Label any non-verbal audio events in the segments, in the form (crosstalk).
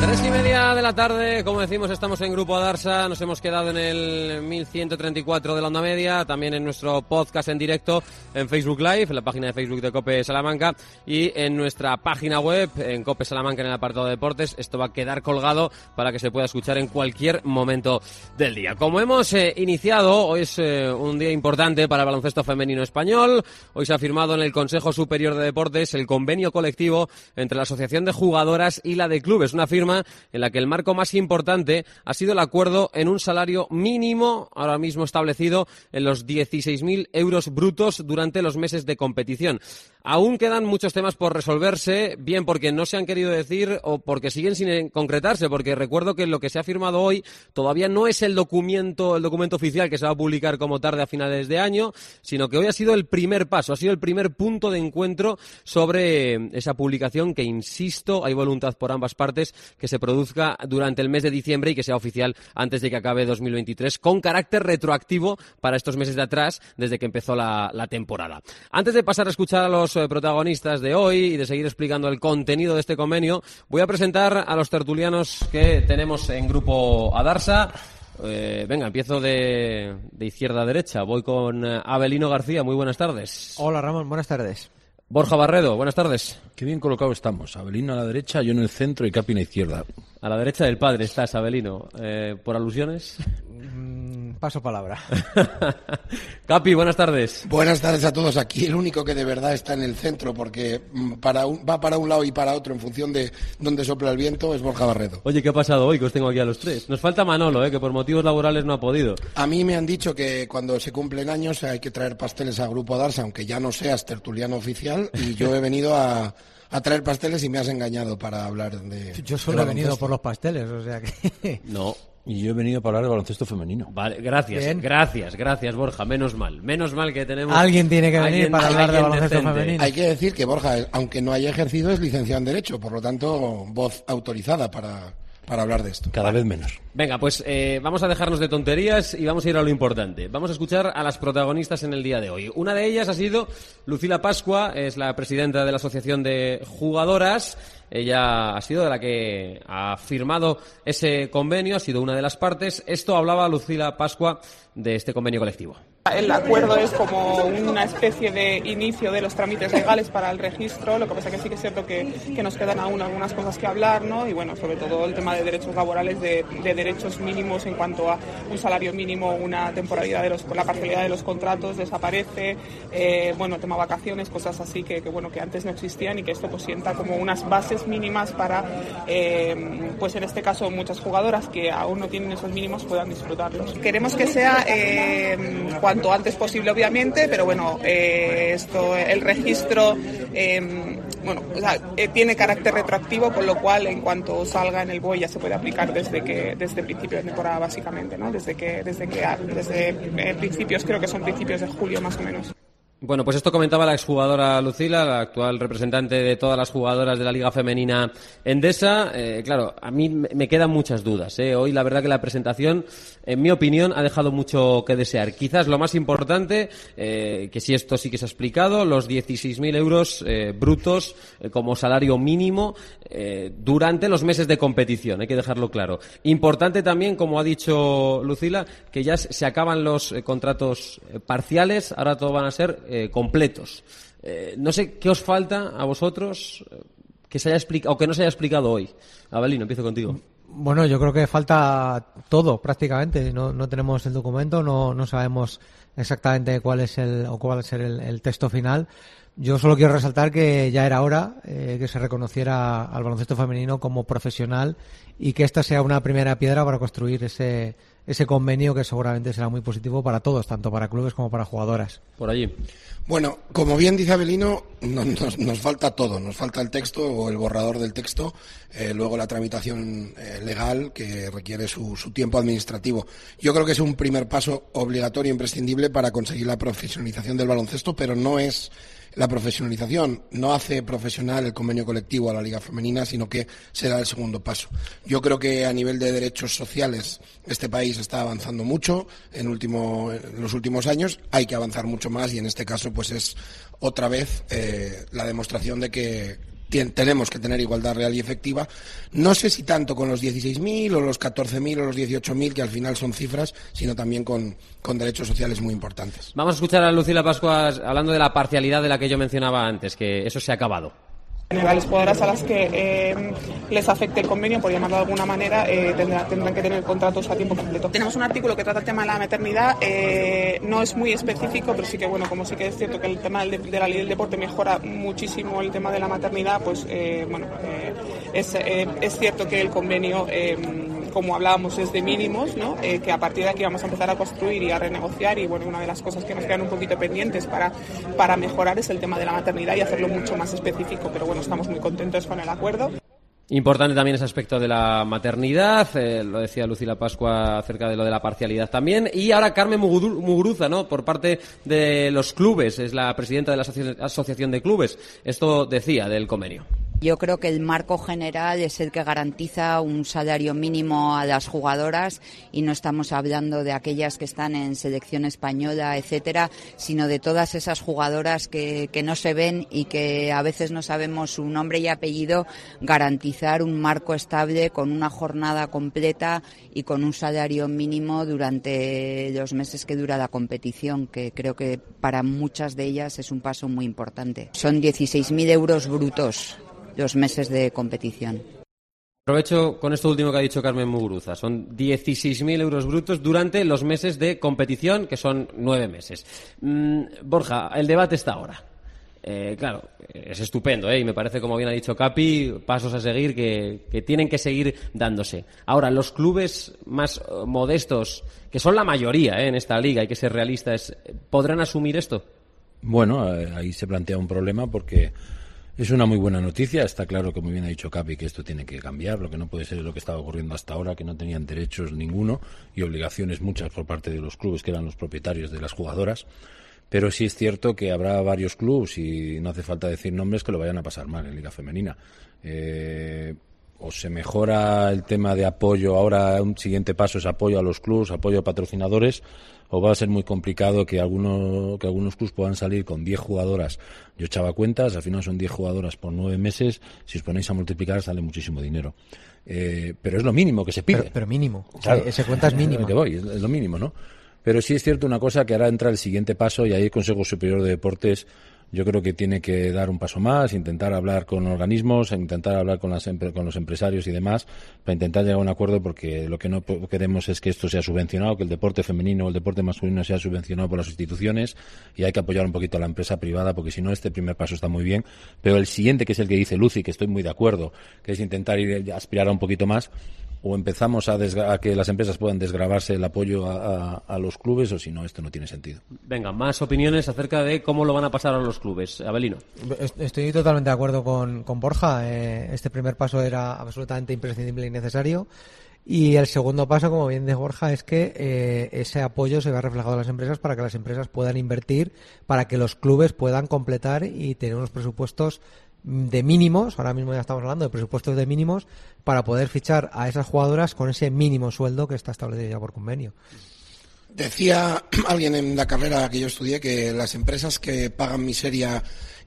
Tres y media de la tarde, como decimos, estamos en Grupo Adarsa, nos hemos quedado en el 1134 de la onda media, también en nuestro podcast en directo en Facebook Live, en la página de Facebook de Cope Salamanca y en nuestra página web, en Cope Salamanca en el apartado de deportes. Esto va a quedar colgado para que se pueda escuchar en cualquier momento del día. Como hemos eh, iniciado, hoy es eh, un día importante para el baloncesto femenino español. Hoy se ha firmado en el Consejo Superior de Deportes el convenio colectivo entre la Asociación de Jugadoras y la de Clubes, una firma en la que el marco más importante ha sido el acuerdo en un salario mínimo ahora mismo establecido en los 16.000 euros brutos durante los meses de competición. Aún quedan muchos temas por resolverse, bien porque no se han querido decir o porque siguen sin concretarse, porque recuerdo que lo que se ha firmado hoy todavía no es el documento, el documento oficial que se va a publicar como tarde a finales de año, sino que hoy ha sido el primer paso, ha sido el primer punto de encuentro sobre esa publicación que, insisto, hay voluntad por ambas partes que se produzca durante el mes de diciembre y que sea oficial antes de que acabe 2023, con carácter retroactivo para estos meses de atrás, desde que empezó la, temporada. Antes de pasar a escuchar a los eh, protagonistas de hoy y de seguir explicando el contenido de este convenio, voy a presentar a los tertulianos que tenemos en grupo Adarsa. Eh, venga, empiezo de, de, izquierda a derecha. Voy con eh, Abelino García. Muy buenas tardes. Hola Ramón, buenas tardes. Borja Barredo, buenas tardes. Qué bien colocado estamos. Abelino a la derecha, yo en el centro y Capi la izquierda. A la derecha del padre estás, Abelino. Eh, ¿Por alusiones? Paso palabra. (laughs) Capi, buenas tardes. Buenas tardes a todos. Aquí el único que de verdad está en el centro, porque mm, para un, va para un lado y para otro en función de dónde sopla el viento, es Borja Barredo. Oye, ¿qué ha pasado hoy que os tengo aquí a los tres? Nos falta Manolo, ¿eh? que por motivos laborales no ha podido. A mí me han dicho que cuando se cumplen años hay que traer pasteles a Grupo Darsa, aunque ya no seas tertuliano oficial, y yo he venido a a traer pasteles y me has engañado para hablar de. Yo solo he venido por los pasteles, o sea que. No. Y yo he venido para hablar de baloncesto femenino. Vale, gracias, Bien. gracias, gracias Borja, menos mal, menos mal que tenemos... Alguien tiene que venir para hablar de baloncesto decente. femenino. Hay que decir que Borja, aunque no haya ejercido, es licenciado en Derecho, por lo tanto, voz autorizada para, para hablar de esto. Cada vez menos. Venga, pues eh, vamos a dejarnos de tonterías y vamos a ir a lo importante. Vamos a escuchar a las protagonistas en el día de hoy. Una de ellas ha sido Lucila Pascua, es la presidenta de la Asociación de Jugadoras. Ella ha sido de la que ha firmado ese convenio, ha sido una de las partes. Esto hablaba Lucila Pascua de este convenio colectivo. El acuerdo es como una especie de inicio de los trámites legales para el registro, lo que pasa que sí que es cierto que, que nos quedan aún algunas cosas que hablar, ¿no? Y bueno, sobre todo el tema de derechos laborales, de, de derechos mínimos en cuanto a un salario mínimo, una temporalidad de los, la parcialidad de los contratos desaparece, eh, bueno, tema vacaciones, cosas así que, que, bueno, que antes no existían y que esto pues sienta como unas bases mínimas para, eh, pues en este caso muchas jugadoras que aún no tienen esos mínimos puedan disfrutarlos. Queremos que sea eh, cuanto antes posible, obviamente, pero bueno, eh, esto, el registro, eh, bueno, o sea, eh, tiene carácter retroactivo, con lo cual en cuanto salga en el BOE ya se puede aplicar desde que desde principio de temporada, básicamente, ¿no? Desde que desde que desde eh, principios, creo que son principios de julio más o menos. Bueno, pues esto comentaba la exjugadora Lucila, la actual representante de todas las jugadoras de la Liga Femenina Endesa. Eh, claro, a mí me quedan muchas dudas. ¿eh? Hoy la verdad que la presentación, en mi opinión, ha dejado mucho que desear. Quizás lo más importante, eh, que si esto sí que se ha explicado, los 16.000 euros brutos como salario mínimo durante los meses de competición, hay que dejarlo claro. Importante también, como ha dicho Lucila, que ya se acaban los contratos parciales, ahora todo van a ser eh, completos. Eh, no sé qué os falta a vosotros que se haya explicado o que no se haya explicado hoy. Abelino, empiezo contigo. Bueno, yo creo que falta todo prácticamente. No, no tenemos el documento, no, no sabemos exactamente cuál es el o cuál ser el, texto final. Yo solo quiero resaltar que ya era hora eh, que se reconociera al baloncesto femenino como profesional y que esta sea una primera piedra para construir ese, ese convenio que seguramente será muy positivo para todos, tanto para clubes como para jugadoras. Por allí. Bueno, como bien dice Abelino, no, nos, nos, falta todo. Nos falta el texto o el borrador del texto, eh, luego la tramitación eh, legal que requiere su, su, tiempo administrativo. Yo creo que es un primer paso obligatorio, imprescindible para conseguir la profesionalización del baloncesto, pero no es la profesionalización. No hace profesional el convenio colectivo a la Liga Femenina, sino que será el segundo paso. Yo creo que a nivel de derechos sociales este país está avanzando mucho en, último, en los últimos años. Hay que avanzar mucho más y en este caso pues es otra vez eh, la demostración de que tenemos que tener igualdad real y efectiva. No sé si tanto con los 16.000 o los 14.000 o los 18.000, que al final son cifras, sino también con, con, derechos sociales muy importantes. Vamos a escuchar a Lucila Pascua hablando de la parcialidad de la que yo mencionaba antes, que eso se ha acabado las jugadoras a las que eh, les afecte el convenio, por llamarlo de alguna manera, eh, tendrán, que tener contratos a tiempo completo. Tenemos un artículo que trata el tema de la maternidad, eh, no es muy específico, pero sí que, bueno, como sí que es cierto que el tema de la ley del deporte mejora muchísimo el tema de la maternidad, pues, bueno, es, cierto que el convenio como hablábamos, es de mínimos, ¿no? Eh, que a partir de aquí vamos a empezar a construir y a renegociar y bueno, una de las cosas que nos quedan un poquito pendientes para, para mejorar es el tema de la maternidad y hacerlo mucho más específico, pero bueno, estamos muy contentos con el acuerdo. Importante también ese aspecto de la maternidad, eh, lo decía Lucila Pascua acerca de lo de la parcialidad también. Y ahora Carmen Muguruza, ¿no? Por parte de los clubes, es la presidenta de la Asociación de Clubes. Esto decía del convenio. Yo creo que el marco general es el que garantiza un salario mínimo a las jugadoras y no estamos hablando de aquellas que están en selección española, etcétera, sino de todas esas jugadoras que, que no se ven y que a veces no sabemos su nombre y apellido, garantizar un marco estable con una jornada completa y con un salario mínimo durante los meses que dura la competición, que creo que para muchas de ellas es un paso muy importante. Son 16.000 euros brutos los meses de competición. Aprovecho con esto último que ha dicho Carmen Muguruza. Son 16.000 euros brutos durante los meses de competición, que son nueve meses. Mm, Borja, el debate está ahora. Eh, claro, es estupendo, ¿eh? y me parece, como bien ha dicho Capi, pasos a seguir que, tienen que seguir dándose. Ahora, los clubes más eh, modestos, que son la mayoría ¿eh? en esta liga, hay que ser realistas, ¿podrán asumir esto? Bueno, ahí se plantea un problema porque es una muy buena noticia. Está claro, como bien ha dicho Capi, que esto tiene que cambiar. Lo que no puede ser es lo que estaba ocurriendo hasta ahora, que no tenían derechos ninguno y obligaciones muchas por parte de los clubes, que eran los propietarios de las jugadoras. Pero sí es cierto que habrá varios clubes, y no hace falta decir nombres, que lo vayan a pasar mal en Liga Femenina. Eh, o se mejora el tema de apoyo, ahora un siguiente paso es apoyo a los clubes, apoyo a patrocinadores, o va a ser muy complicado que, algunos que algunos clubes puedan salir con 10 jugadoras. Yo echaba cuentas, al final son 10 jugadoras por 9 meses, si os ponéis a multiplicar sale muchísimo dinero. Eh, pero es lo mínimo que se pide. Pero, mínimo, ese cuenta es (laughs) mínimo. Que voy, es, lo mínimo, ¿no? Pero sí es cierto una cosa que ahora entra el siguiente paso y ahí el Consejo Superior de Deportes yo creo que tiene que dar un paso más, intentar hablar con organismos, intentar hablar con, las, con los empresarios y demás, para intentar llegar a un acuerdo, porque lo que no queremos es que esto sea subvencionado, que el deporte femenino o el deporte masculino sea subvencionado por las instituciones y hay que apoyar un poquito a la empresa privada, porque si no, este primer paso está muy bien, pero el siguiente, que es el que dice Lucy, que estoy muy de acuerdo, que es intentar ir, aspirar a un poquito más, o empezamos a, que las empresas puedan desgravarse el apoyo a, los clubes o si no, esto no tiene sentido. Venga, más opiniones acerca de cómo lo van a pasar a los clubes. Abelino. Estoy totalmente de acuerdo con, Borja. Eh, este primer paso era absolutamente imprescindible y necesario. Y el segundo paso, como bien dice Borja, es que eh, ese apoyo se vea reflejado en las empresas para que las empresas puedan invertir, para que los clubes puedan completar y tener unos presupuestos de mínimos, ahora mismo ya estamos hablando de presupuestos de mínimos, para poder fichar a esas jugadoras con ese mínimo sueldo que está establecido ya por convenio. Decía (clears throat) alguien en la carrera que yo estudié que las empresas que pagan miseria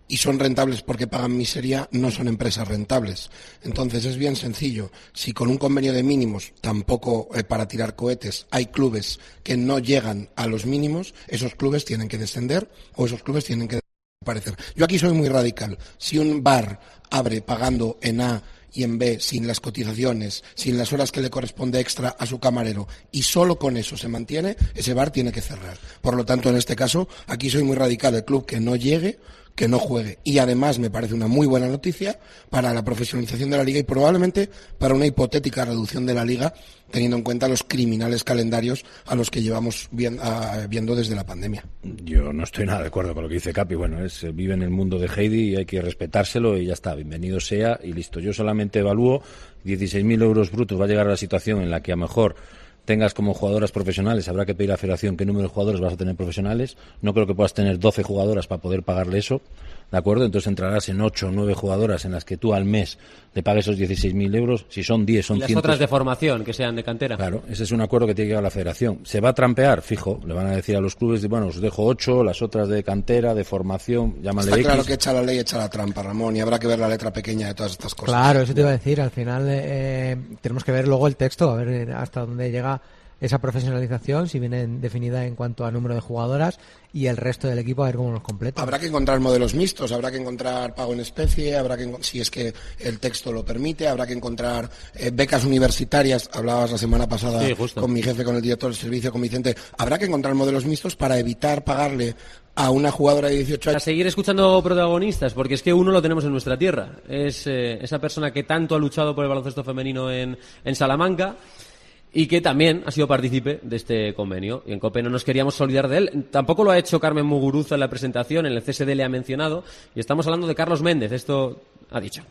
y son rentables porque pagan miseria no son empresas rentables. Entonces es bien sencillo. Si con un convenio de mínimos, tampoco eh, para tirar cohetes, hay clubes que no llegan a los mínimos, esos clubes tienen que descender o esos clubes tienen que parecer. Yo aquí soy muy radical. Si un bar abre pagando en A y en B sin las cotizaciones, sin las horas que le corresponde extra a su camarero y solo con eso se mantiene, ese bar tiene que cerrar. Por lo tanto, en este caso, aquí soy muy radical. El club que no llegue que no juegue. Y además me parece una muy buena noticia para la profesionalización de la liga y probablemente para una hipotética reducción de la liga, teniendo en cuenta los criminales calendarios a los que llevamos viendo desde la pandemia. Yo no estoy nada de acuerdo con lo que dice Capi. Bueno, es, vive en el mundo de Heidi y hay que respetárselo y ya está. Bienvenido sea y listo. Yo solamente evalúo 16.000 euros brutos. Va a llegar a la situación en la que a lo mejor tengas como jugadoras profesionales, habrá que pedir a la federación qué número de jugadores vas a tener profesionales. No creo que puedas tener 12 jugadoras para poder pagarle eso. ¿De acuerdo? Entonces entrarás en 8 o 9 jugadoras en las que tú al mes le pagues esos 16.000 euros. Si son 10, son y las 100. otras de formación, que sean de cantera. Claro, ese es un acuerdo que tiene que llegar a la federación. ¿Se va a trampear? Fijo. Le van a decir a los clubes, bueno, os dejo 8, las otras de cantera, de formación, llámale Está X. claro que echa la ley, echa la trampa, Ramón, y habrá que ver la letra pequeña de todas estas cosas. Claro, eso te iba a decir. Al final eh, tenemos que ver luego el texto, a ver hasta dónde llega esa profesionalización, si viene definida en cuanto a número de jugadoras y el resto del equipo a ver cómo nos completa. Habrá que encontrar modelos mixtos, habrá que encontrar pago en especie, habrá que, si es que el texto lo permite, habrá que encontrar eh, becas universitarias. Hablabas la semana pasada Sí, con mi jefe, con el director del servicio, con Vicente. Habrá que encontrar modelos mixtos para evitar pagarle a una jugadora de 18 A años. seguir escuchando protagonistas, porque es que uno lo tenemos en nuestra tierra. Es eh, esa persona que tanto ha luchado por el baloncesto femenino en, en Salamanca y que también ha sido partícipe de este convenio. Y en COPE no nos queríamos olvidar de él. Tampoco lo ha hecho Carmen Muguruza en la presentación, en el CSD le ha mencionado. Y estamos hablando de Carlos Méndez, esto ha dicho.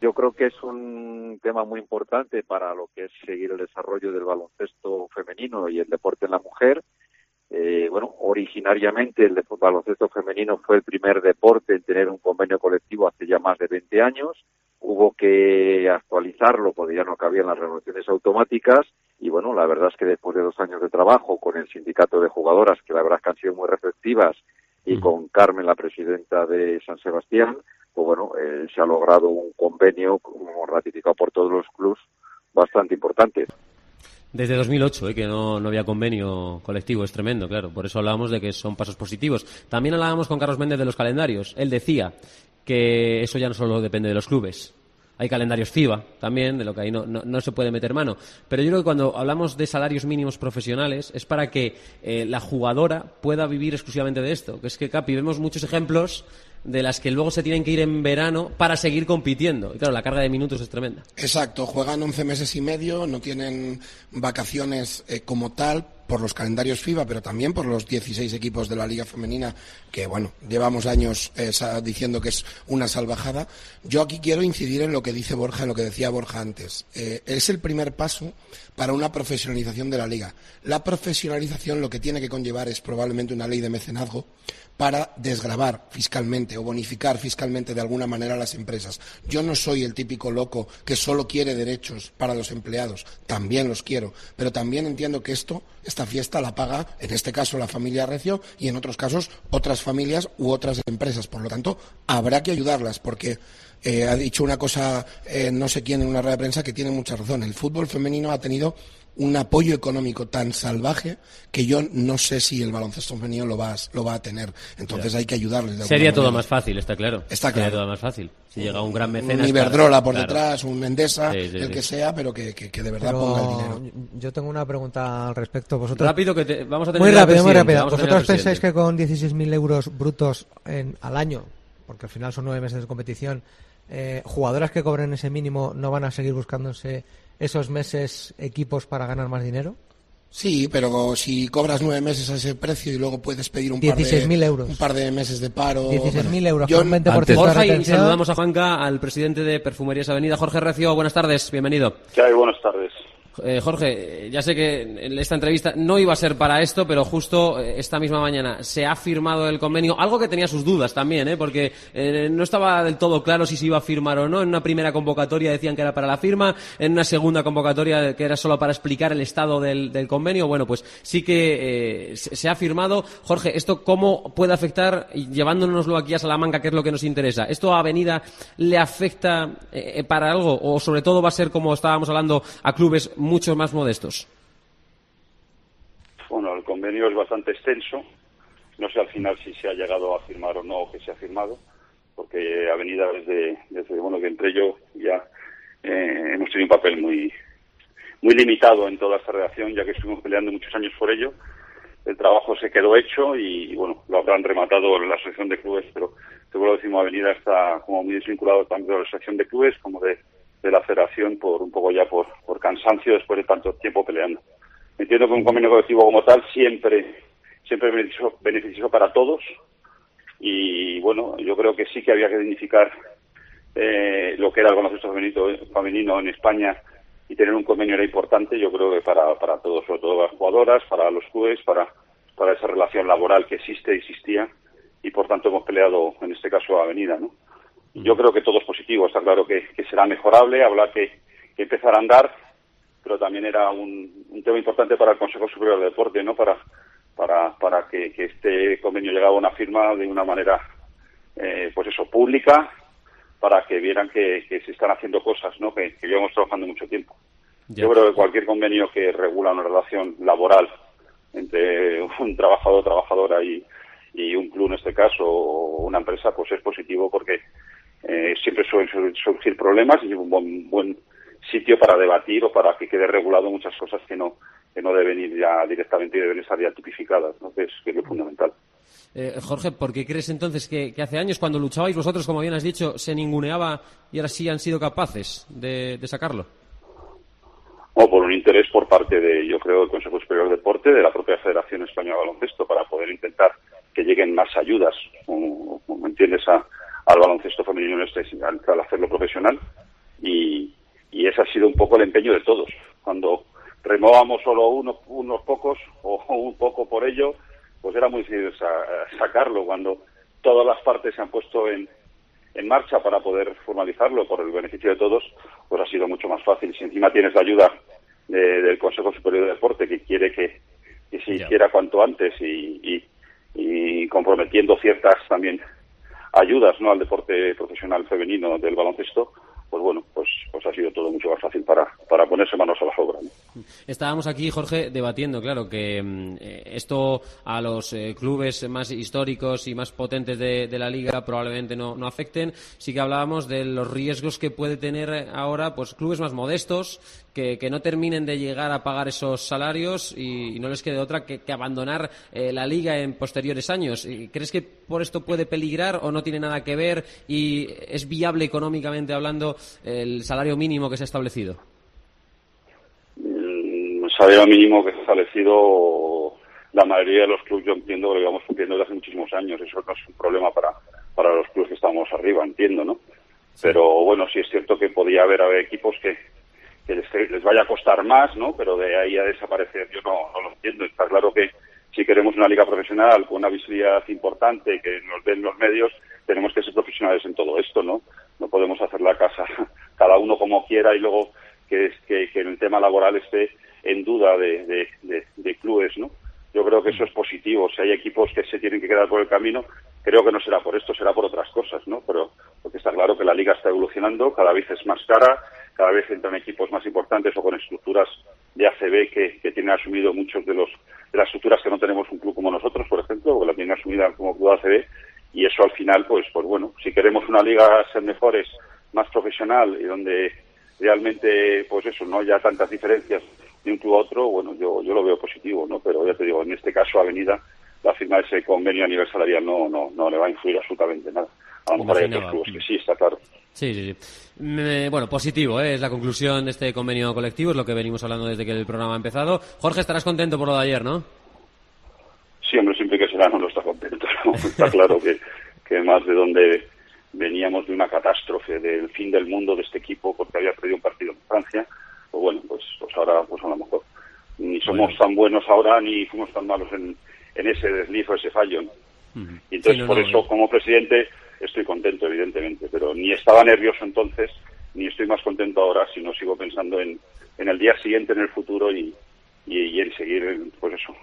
Yo creo que es un tema muy importante para lo que es seguir el desarrollo del baloncesto femenino y el deporte en la mujer. Eh, bueno, originariamente el de- baloncesto femenino fue el primer deporte en tener un convenio colectivo hace ya más de 20 años. Hubo que actualizarlo porque ya no cabían las renovaciones automáticas y bueno, la verdad es que después de dos años de trabajo con el sindicato de jugadoras, que la verdad es que han sido muy receptivas, y con Carmen, la presidenta de San Sebastián, pues bueno, eh, se ha logrado un convenio como ratificado por todos los clubes bastante importante. Desde 2008, eh, que no, no había convenio colectivo, es tremendo, claro. Por eso hablábamos de que son pasos positivos. También hablábamos con Carlos Méndez de los calendarios. Él decía que eso ya no solo depende de los clubes. Hay calendarios FIBA también, de lo que ahí no, no, no se puede meter mano. Pero yo creo que cuando hablamos de salarios mínimos profesionales es para que eh, la jugadora pueda vivir exclusivamente de esto. Que es que, Capi, vemos muchos ejemplos de las que luego se tienen que ir en verano para seguir compitiendo. Y claro, la carga de minutos es tremenda. Exacto, juegan 11 meses y medio, no tienen vacaciones eh, como tal por los calendarios FIBA, pero también por los 16 equipos de la Liga Femenina, que bueno, llevamos años eh, diciendo que es una salvajada. Yo aquí quiero incidir en lo que dice Borja, en lo que decía Borja antes. Eh, es el primer paso para una profesionalización de la Liga. La profesionalización lo que tiene que conllevar es probablemente una ley de mecenazgo para desgravar fiscalmente o bonificar fiscalmente de alguna manera a las empresas. Yo no soy el típico loco que solo quiere derechos para los empleados, también los quiero, pero también entiendo que esto, esta fiesta la paga, en este caso la familia Recio y en otros casos otras familias u otras empresas. Por lo tanto, habrá que ayudarlas porque eh, ha dicho una cosa eh, no sé quién en una rueda de prensa que tiene mucha razón. El fútbol femenino ha tenido un apoyo económico tan salvaje que yo no sé si el baloncesto femenino lo va, a- lo va a tener. Entonces hay que ayudarles. de Sería todo manera. más fácil, está claro. Está Sería claro. todo más fácil. Si llega un gran Un mecenas. Iberdrola por claro. detrás, un Endesa, Sí, sí, el sí. que sea, pero que, que- que de verdad Pero ponga el dinero. yo tengo una pregunta al respecto. Vosotros Rápido que te- vamos a tener Muy rápido, muy rápido. vamos a tener al ¿Vosotros pensáis que con 16.000 euros brutos en, al año, porque al final son nueve meses de competición, eh, jugadoras que cobren ese mínimo no van a seguir buscándose esos meses equipos para ganar más dinero? Sí, pero si cobras nueve meses a ese precio y luego puedes pedir un par de 16.000 euros. un par de meses de paro. 16.000 euros yo- con 20% de antes- Jorge, y saludamos a Juanca, al presidente de Perfumerías Avenida. Jorge Recio, buenas tardes, bienvenido. ¿Qué hay? Buenas tardes. Eh, Jorge, ya sé que esta entrevista no iba a ser para esto, pero justo eh, esta misma mañana se ha firmado el convenio, algo que tenía sus dudas también, ¿eh? porque eh, no estaba del todo claro si se iba a firmar o no. En una primera convocatoria decían que era para la firma, en una segunda convocatoria que era solo para explicar el estado del, convenio. Bueno, pues sí que se, ha firmado. Jorge, ¿esto cómo puede afectar, llevándonoslo aquí a Salamanca, que es lo que nos interesa? ¿Esto a Avenida le afecta para algo o sobre todo va a ser, como estábamos hablando, a clubes mucho más modestos? Bueno, el convenio es bastante extenso. No sé al final si se ha llegado a firmar o no que se ha firmado, porque Avenida desde, bueno que entré yo ya eh, hemos tenido un papel muy muy limitado en toda esta redacción, ya que estuvimos peleando muchos años por ello. El trabajo se quedó hecho y, bueno, lo habrán rematado la asociación de clubes, pero seguro decimos Avenida está como muy desvinculado tanto de la asociación de clubes como de, de la federación por un poco ya por, por cansancio después de tanto tiempo peleando. Entiendo que un convenio colectivo como tal siempre siempre es beneficioso, beneficioso para todos y bueno, yo creo que sí que había que dignificar eh, lo que era el baloncesto femenino, femenino en España y tener un convenio era importante, yo creo que para, para todos, sobre todo las jugadoras, para los clubes, para, para esa relación laboral que existe, existía, y por tanto hemos peleado, en este caso, a Avenida, ¿no? Yo creo que todo es positivo, está claro que, será mejorable, habrá que, empezar a andar, pero también era un, un, tema importante para el Consejo Superior de Deporte, ¿no? Para, para, para que, este convenio llegara a una firma de una manera, eh, pues eso, pública, para que vieran que, se están haciendo cosas, ¿no? Que, que llevamos trabajando mucho tiempo. Yo creo que cualquier convenio que regula una relación laboral entre un trabajador, trabajadora y, y un club en este caso o una empresa, pues es positivo porque eh, siempre suelen surgir problemas y es un buen, buen sitio para debatir o para que quede regulado muchas cosas que no que no deben ir ya directamente y deben estar ya tipificadas, ¿no? que, es, que es lo fundamental. Eh, Jorge, ¿por qué crees entonces que, hace años, cuando luchabais vosotros, como bien has dicho, se ninguneaba y ahora sí han sido capaces de, sacarlo? O por un interés por parte de, yo creo, del Consejo Superior de Deporte, de la propia Federación Española de Baloncesto, para poder intentar que lleguen más ayudas, como, me entiendes, al baloncesto femenino este, al, hacerlo profesional. Y, y ese ha sido un poco el empeño de todos. Cuando removábamos solo unos, unos pocos o (laughs) un poco por ello, pues era muy difícil sacarlo cuando todas las partes se han puesto en, en marcha para poder formalizarlo por el beneficio de todos, pues ha sido mucho más fácil. Si encima tienes la ayuda del Consejo Superior de Deporte que quiere que, se hiciera cuanto antes y, y, comprometiendo ciertas también ayudas ¿no? al deporte profesional femenino del baloncesto, pues bueno, pues, pues ha sido todo mucho más fácil para, para ponerse manos a la obra. Estábamos aquí, Jorge, debatiendo, claro, que mm, eh, esto a los eh, clubes más históricos y más potentes de, la liga probablemente no, no, afecten. Sí que hablábamos de los riesgos que puede tener ahora pues clubes más modestos que, no terminen de llegar a pagar esos salarios y, no les quede otra que, abandonar eh, la liga en posteriores años. ¿Crees que por esto puede peligrar o no tiene nada que ver y es viable económicamente hablando el salario mínimo que se ha establecido? El salario mínimo que se ha establecido la mayoría de los clubes, yo entiendo que lo llevamos cumpliendo desde hace muchísimos años. Eso no es un problema para, para los clubes que estamos arriba, entiendo, ¿no? Pero bueno, sí es cierto que podía haber, haber equipos que, que les, vaya a costar más, ¿no? Pero de ahí a desaparecer yo no, no lo entiendo. Está claro que si queremos una liga profesional con una visibilidad importante, que nos den los medios, tenemos que ser profesionales en todo esto, ¿no? No podemos hacer la casa (laughs) cada uno como quiera y luego que, que, el tema laboral esté en duda de, de, clubes, ¿no? Yo creo que eso es positivo. Si hay equipos que se tienen que quedar por el camino, creo que no será por esto, será por otras cosas, ¿no? Pero porque está claro que la liga está evolucionando, cada vez es más cara, cada vez entran equipos más importantes o con estructuras de ACB que, que tienen asumido muchos de los de las estructuras que no tenemos un club como nosotros, por ejemplo, que la tienen asumida como club ACB y eso al final, pues, pues bueno, si queremos una liga ser mejores, más profesional y donde realmente, pues eso, no haya tantas diferencias de un club a otro, bueno, yo, yo lo veo positivo, ¿no? Pero ya te digo, en este caso Avenida, la firma de ese convenio a nivel salarial no, no, no le va a influir absolutamente nada. A lo mejor hay otros clubes que sí, está claro. Sí, sí, sí. bueno, positivo, ¿eh? es la conclusión de este convenio colectivo, es lo que venimos hablando desde que el programa ha empezado. Jorge, estarás contento por lo de ayer, ¿no? Sí, hombre, siempre que será no está contento. (laughs) está claro que, que más de donde veníamos de una catástrofe, del fin del mundo de este equipo porque había perdido un partido en Francia, pues bueno, pues, pues ahora pues a lo mejor ni somos tan buenos ahora ni fuimos tan malos en, en ese desliz o ese fallo. Y entonces por eso como presidente estoy contento, evidentemente, pero ni estaba nervioso entonces, ni estoy más contento ahora, sino sigo pensando en, en el día siguiente, en el futuro y, y, en seguir, pues eso,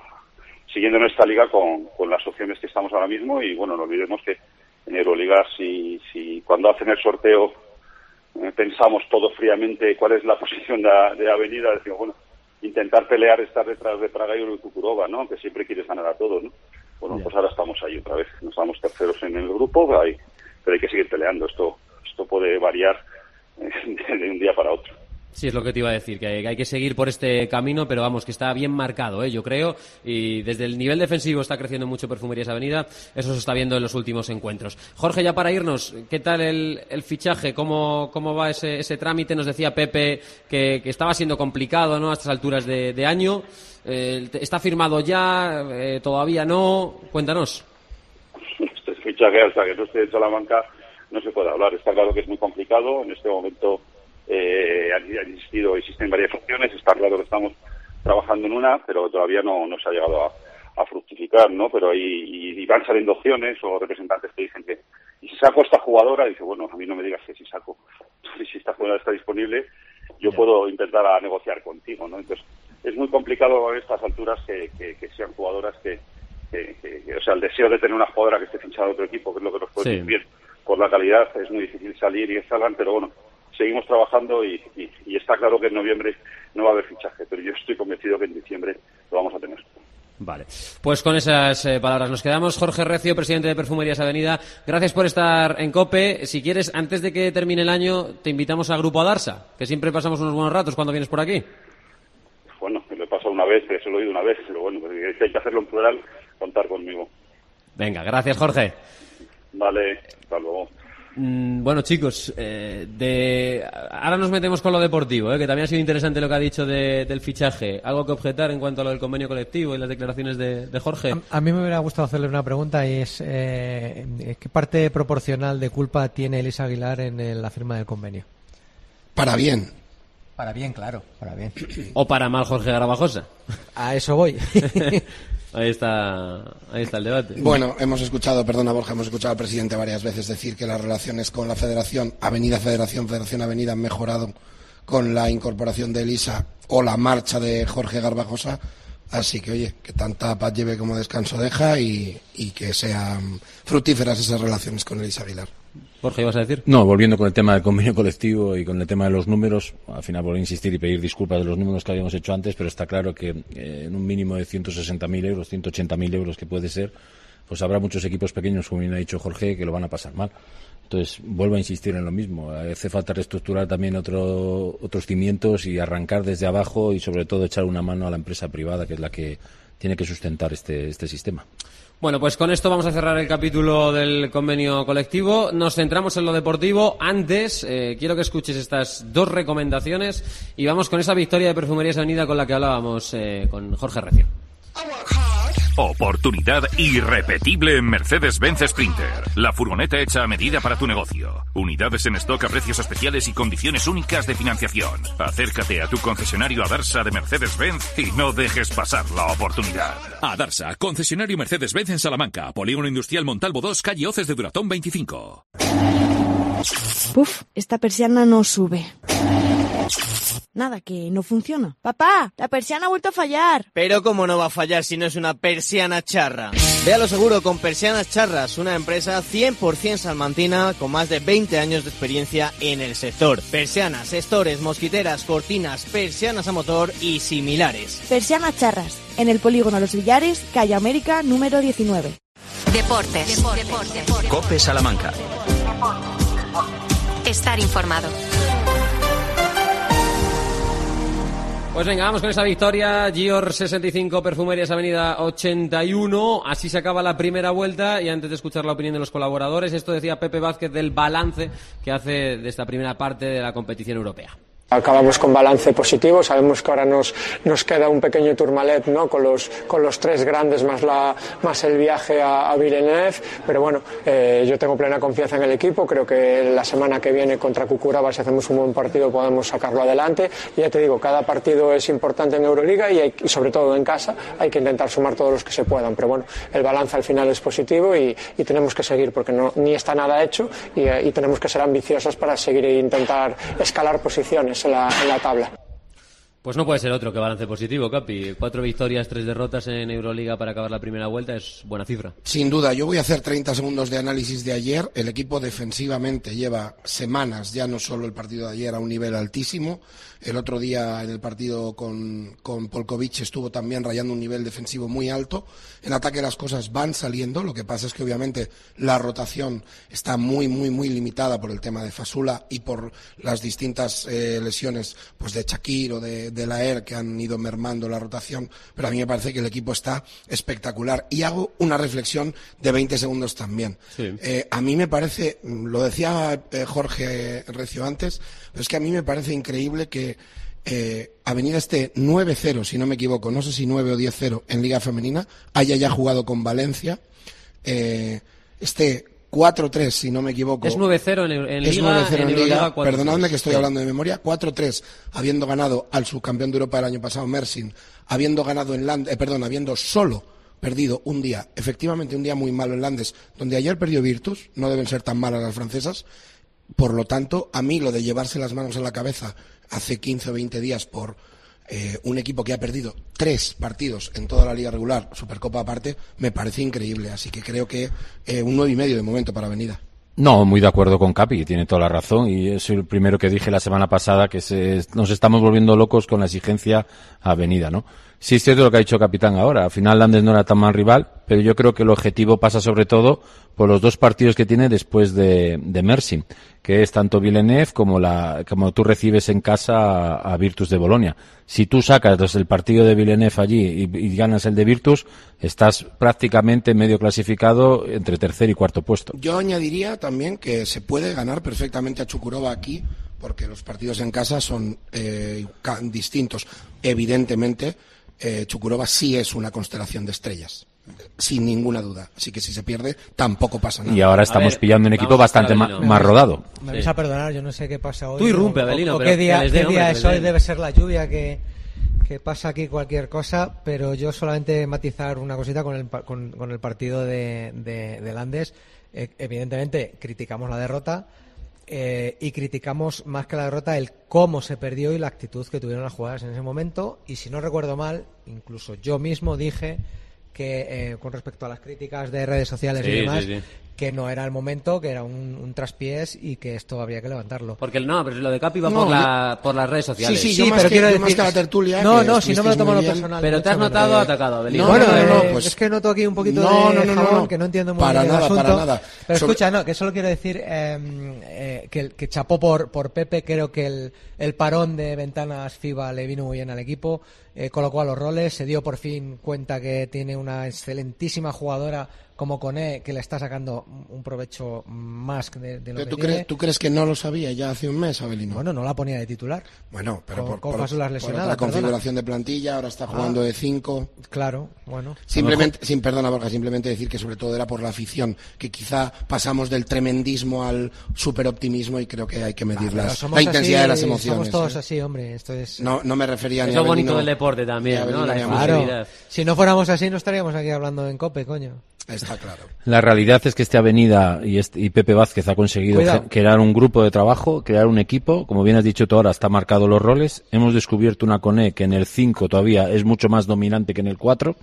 siguiendo en esta liga con, con las opciones que estamos ahora mismo. Y bueno, no olvidemos que en Euroliga, si, si cuando hacen el sorteo eh, pensamos todo fríamente cuál es la (laughs) posición de, de Avenida, decimos, bueno, intentar pelear estar detrás de Praga y Kukurova, ¿no? Que siempre quieres ganar a todos, ¿no? Bueno, pues ahora estamos ahí otra vez. Nos estamos terceros en el grupo, hay, pero hay que seguir peleando. Esto, esto puede variar eh, (laughs) de un día para otro. Sí, es lo que te iba a decir, que hay que seguir por este camino, pero vamos, que está bien marcado, ¿eh? yo creo, y desde el nivel defensivo está creciendo mucho Perfumerías Avenida, eso se está viendo en los últimos encuentros. Jorge, ya para irnos, ¿qué tal el, fichaje? ¿Cómo, ¿Cómo va ese, trámite? Nos decía Pepe que, estaba siendo complicado ¿no? a estas alturas de, de año. Eh, ¿Está firmado ya? Eh, ¿Todavía no? Cuéntanos. Este fichaje, hasta que no esté hecho la banca, no se puede hablar. Está claro que es muy complicado. En este momento eh, han existido, existen varias opciones, está claro que estamos trabajando en una, pero todavía no, no se ha llegado a, fructificar, ¿no? Pero ahí y, van saliendo opciones o representantes que dicen que y si saco esta jugadora, dice, bueno, a mí no me digas que si saco, (laughs) si esta jugadora está disponible, yo puedo intentar a negociar contigo, ¿no? Entonces, es muy complicado a estas alturas que, sean jugadoras que, o sea, el deseo de tener una jugadora que esté fichada a otro equipo, que es lo que nos puede sí. bien por la calidad, es muy difícil salir y que salgan, pero bueno, seguimos trabajando y, está claro que en noviembre no va a haber fichaje, pero yo estoy convencido que en diciembre lo vamos a tener. Vale, pues con esas eh, palabras nos quedamos. Jorge Recio, presidente de Perfumerías Avenida, gracias por estar en COPE. Si quieres, antes de que termine el año, te invitamos al Grupo Adarsa, que siempre pasamos unos buenos ratos cuando vienes por aquí. Bueno, lo he pasado una vez, se lo he oído una vez, pero bueno, si hay que hacerlo en plural, contar conmigo. Venga, gracias Jorge. Vale, hasta luego. Mm, bueno, chicos, eh, de... ahora nos metemos con lo deportivo, eh, que también ha sido interesante lo que ha dicho del fichaje. ¿Algo que objetar en cuanto a lo del convenio colectivo y las declaraciones de, Jorge? A, mí me hubiera gustado hacerle una pregunta y es eh, ¿qué parte proporcional de culpa tiene Elisa Aguilar en la firma del convenio? Para bien. Para bien, claro, para bien. O para mal Jorge Garabajosa. A eso voy. (laughs) Ahí está, ahí está el debate. Bueno, hemos escuchado, perdona Borja, hemos escuchado al presidente varias veces decir que las relaciones con la Federación, Avenida Federación, Federación Avenida han mejorado con la incorporación de Elisa o la marcha de Jorge Garbajosa. Así que, oye, que tanta paz lleve como descanso deja y, y que sean fructíferas esas relaciones con Elisa Aguilar. Jorge, ¿ibas a decir? No, volviendo con el tema del convenio colectivo y con el tema de los números, al final a insistir y pedir disculpas de los números que habíamos hecho antes, pero está claro que eh, en un mínimo de 160.000 euros, 180.000 euros que puede ser, pues habrá muchos equipos pequeños, como bien ha dicho Jorge, que lo van a pasar mal. Entonces, vuelvo a insistir en lo mismo. Hace falta reestructurar también otro, otros cimientos y arrancar desde abajo y, sobre todo, echar una mano a la empresa privada, que es la que tiene que sustentar este, este sistema. Bueno, pues con esto vamos a cerrar el capítulo del convenio colectivo. Nos centramos en lo deportivo. Antes, eh, quiero que escuches estas dos recomendaciones y vamos con esa victoria de Perfumerías Avenida con la que hablábamos eh, con Jorge Recio. Oportunidad irrepetible en Mercedes-Benz Sprinter. La furgoneta hecha a medida para tu negocio. Unidades en stock a precios especiales y condiciones únicas de financiación. Acércate a tu concesionario Adarsa de Mercedes-Benz y no dejes pasar la oportunidad. Adarsa, concesionario Mercedes-Benz en Salamanca. Polígono Industrial Montalvo 2, calle Oces de Duratón 25. Puf, esta persiana no sube. Nada, que no funciona. Papá, la persiana ha vuelto a fallar. Pero cómo no va a fallar si no es una persiana charra. Véalo seguro con Persianas Charras, una empresa 100% salmantina con más de 20 años de experiencia en el sector. Persianas, estores, mosquiteras, cortinas, persianas a motor y similares. Persianas Charras, en el polígono Los Villares, calle América, número 19. Deportes. Cope Salamanca. Estar informado. Pues venga, vamos con esa victoria. Gior 65, Perfumerias Avenida 81. Así se acaba la primera vuelta. Y antes de escuchar la opinión de los colaboradores, esto decía Pepe Vázquez del balance que hace de esta primera parte de la competición europea. Acabamos con balance positivo, sabemos que ahora nos, nos queda un pequeño tourmalet ¿no? con, los, con los tres grandes más, la, más el viaje a, a Villeneuve, pero bueno, eh, yo tengo plena confianza en el equipo, creo que la semana que viene contra Cucuraba si hacemos un buen partido podemos sacarlo adelante y ya te digo, cada partido es importante en Euroliga y, sobre todo en casa hay que intentar sumar todos los que se puedan, pero bueno, el balance al final es positivo y, y tenemos que seguir porque no, ni está nada hecho y, eh, y tenemos que ser ambiciosos para seguir e intentar escalar posiciones en la, tabla. Pues no puede ser otro que balance positivo, Capi. Cuatro victorias, tres derrotas en Euroliga para acabar la primera vuelta es buena cifra. Sin duda, yo voy a hacer 30 segundos de análisis de ayer. El equipo defensivamente lleva semanas, ya no solo el partido de ayer, a un nivel altísimo. El otro día en el partido con, con Polkovic estuvo también rayando un nivel defensivo muy alto. En ataque las cosas van saliendo. Lo que pasa es que obviamente la rotación está muy, muy, muy limitada por el tema de Fasula y por las distintas eh, lesiones pues de Shakir o de, de Laer que han ido mermando la rotación. Pero a mí me parece que el equipo está espectacular. Y hago una reflexión de 20 segundos también. Eh, a mí me parece, lo decía eh, Jorge Recio antes, pero es que a mí me parece increíble que eh, Avenida esté 9-0, si no me equivoco, no sé si 9 o 10-0 en Liga Femenina, haya ya jugado con Valencia, eh, esté 4-3, si no me equivoco. Es 9-0 en, en Es Liga. 9-0 en Liga. Euroliga, 4-3. Perdonadme que estoy hablando de memoria. 4-3, habiendo ganado al subcampeón de Europa el año pasado, Mersin, habiendo ganado en Land, eh, perdón, habiendo solo perdido un día, efectivamente un día muy malo en Landes, donde ayer perdió Virtus, no deben ser tan malas las francesas. Por lo tanto, a mí lo de llevarse las manos en la cabeza hace 15 o 20 días por eh, un equipo que ha perdido tres partidos en toda la liga regular, Supercopa aparte, me parece increíble. Así que creo que eh, un nueve y medio de momento para Avenida. No, muy de acuerdo con Capi, tiene toda la razón y es el primero que dije la semana pasada que se- nos estamos volviendo locos con la exigencia avenida, ¿no? Sí es cierto lo que ha dicho Capitán ahora, al final Landes no era tan mal rival, pero yo creo que el objetivo pasa sobre todo por los dos partidos que tiene después de, de Mersin, que es tanto Villeneuve como la, como tú recibes en casa a, Virtus de Bolonia. Si tú sacas el partido de Villeneuve allí y, y ganas el de Virtus, estás prácticamente medio clasificado entre tercer y cuarto puesto. Yo añadiría también que se puede ganar perfectamente a Chukurova aquí, porque los partidos en casa son eh, distintos. Evidentemente, eh, Chukurova sí es una constelación de estrellas, sin ninguna duda. Así que si se pierde, tampoco pasa nada. Y ahora estamos pillando un equipo bastante ma- más rodado. Me vais a perdonar, yo no sé qué pasa hoy. Tú irrumpe, o- Abelino, o qué día, qué es hoy, debe ser la lluvia que, que pasa aquí cualquier cosa, pero yo solamente matizar una cosita con el, pa- con, con el partido de, de, de Landes. Eh, evidentemente, criticamos la derrota eh, y criticamos más que la derrota el cómo se perdió y la actitud que tuvieron las jugadoras en ese momento. Y si no recuerdo mal, incluso yo mismo dije que eh, con respecto a las críticas de redes sociales Sí, y demás, sí, sí. Que no era el momento, que era un, un traspiés y que esto habría que levantarlo. Porque el- no, pero lo de Capi va No, por, la, por las redes sociales. Sí, sí, yo que- yo más que la tertulia, No, que no, si no me lo tomo lo personal. Pero te has notado atacado, Abelino. Bueno, No, no, no, eh, pues- es que noto aquí un poquito No, de no, no, no, jabón, no. que no entiendo muy Para bien el nada, para nada. Pero Sobre- escucha, no, que solo quiero decir eh, eh, que, que chapó por, por Pepe, creo que el, el parón de ventanas FIBA le vino muy bien al equipo, eh, colocó a los roles, se dio por fin cuenta que tiene una excelentísima jugadora como Coné, que le está sacando un provecho más de, de lo Pero que ¿Tú, tiene. crees, ¿Tú crees que no lo sabía ya hace un mes, Abelino? Bueno, no la ponía de titular. Bueno, pero Con- por, con perdona. configuración de plantilla, ahora está jugando Ah. de 5. Claro, bueno. Simplemente, sin perdona Borja, simplemente decir que sobre todo era por la afición, que quizá pasamos del tremendismo al superoptimismo y creo que hay que medir las- la intensidad así, de las emociones. Somos todos ¿eh? así, hombre. Esto es... No, no me refería ni Es a lo bonito del deporte también, ¿no? La Claro. Si no fuéramos así, no estaríamos aquí hablando en COPE, coño. Está claro. La realidad es que este Avenida y, este- y Pepe Vázquez ha conseguido Cuidado. crear un grupo de trabajo, crear un equipo. Como bien has dicho tú ahora, está marcado los roles. Hemos descubierto una CONE que en el 5 todavía es mucho más dominante que en el 4.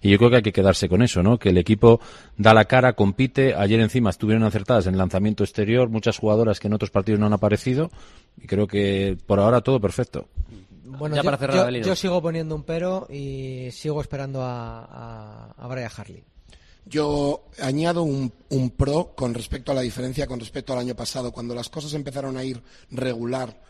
Y yo creo que hay que quedarse con eso, ¿no? Que el equipo da la cara, compite. Ayer encima estuvieron acertadas en el lanzamiento exterior, muchas jugadoras que en otros partidos no han aparecido. Y creo que por ahora todo perfecto. Bueno, Ya yo, para cerrar, yo- yo sigo poniendo un pero y sigo esperando a, a, a Brian Harley. Yo añado un, pro con respecto a la diferencia con respecto al año pasado. Cuando las cosas empezaron a ir regular,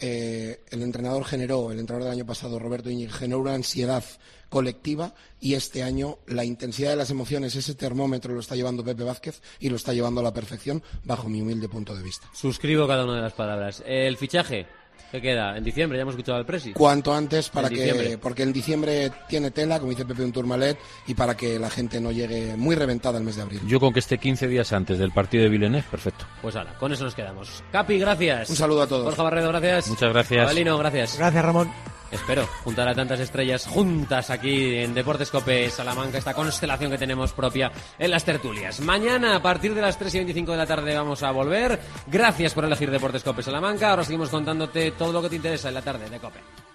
eh, el entrenador generó, el entrenador del año pasado, Roberto Íñiguez, generó una ansiedad colectiva y este año la intensidad de las emociones, ese termómetro lo está llevando Pepe Vázquez y lo está llevando a la perfección bajo mi humilde punto de vista. Suscribo cada una de las palabras. El fichaje, ¿qué queda? En diciembre, ya hemos escuchado al Presi. Cuanto antes para En que, diciembre. porque en diciembre tiene tela, como dice Pepe un Tourmalet, y para que la gente no llegue muy reventada el mes de abril. Yo con que esté 15 días antes del partido de Villeneuve, perfecto. Pues ahora, con eso nos quedamos. Capi, gracias. Un saludo a todos. Borja Barredo, gracias. Muchas gracias. Abelino, gracias. Gracias, Ramón. Espero juntar a tantas estrellas juntas aquí en Deportes Cope Salamanca, esta constelación que tenemos propia en las tertulias. Mañana, a partir de las 3 y 25 de la tarde, vamos a volver. Gracias por elegir Deportes Cope Salamanca. Ahora seguimos contándote todo lo que te interesa en la tarde de Cope.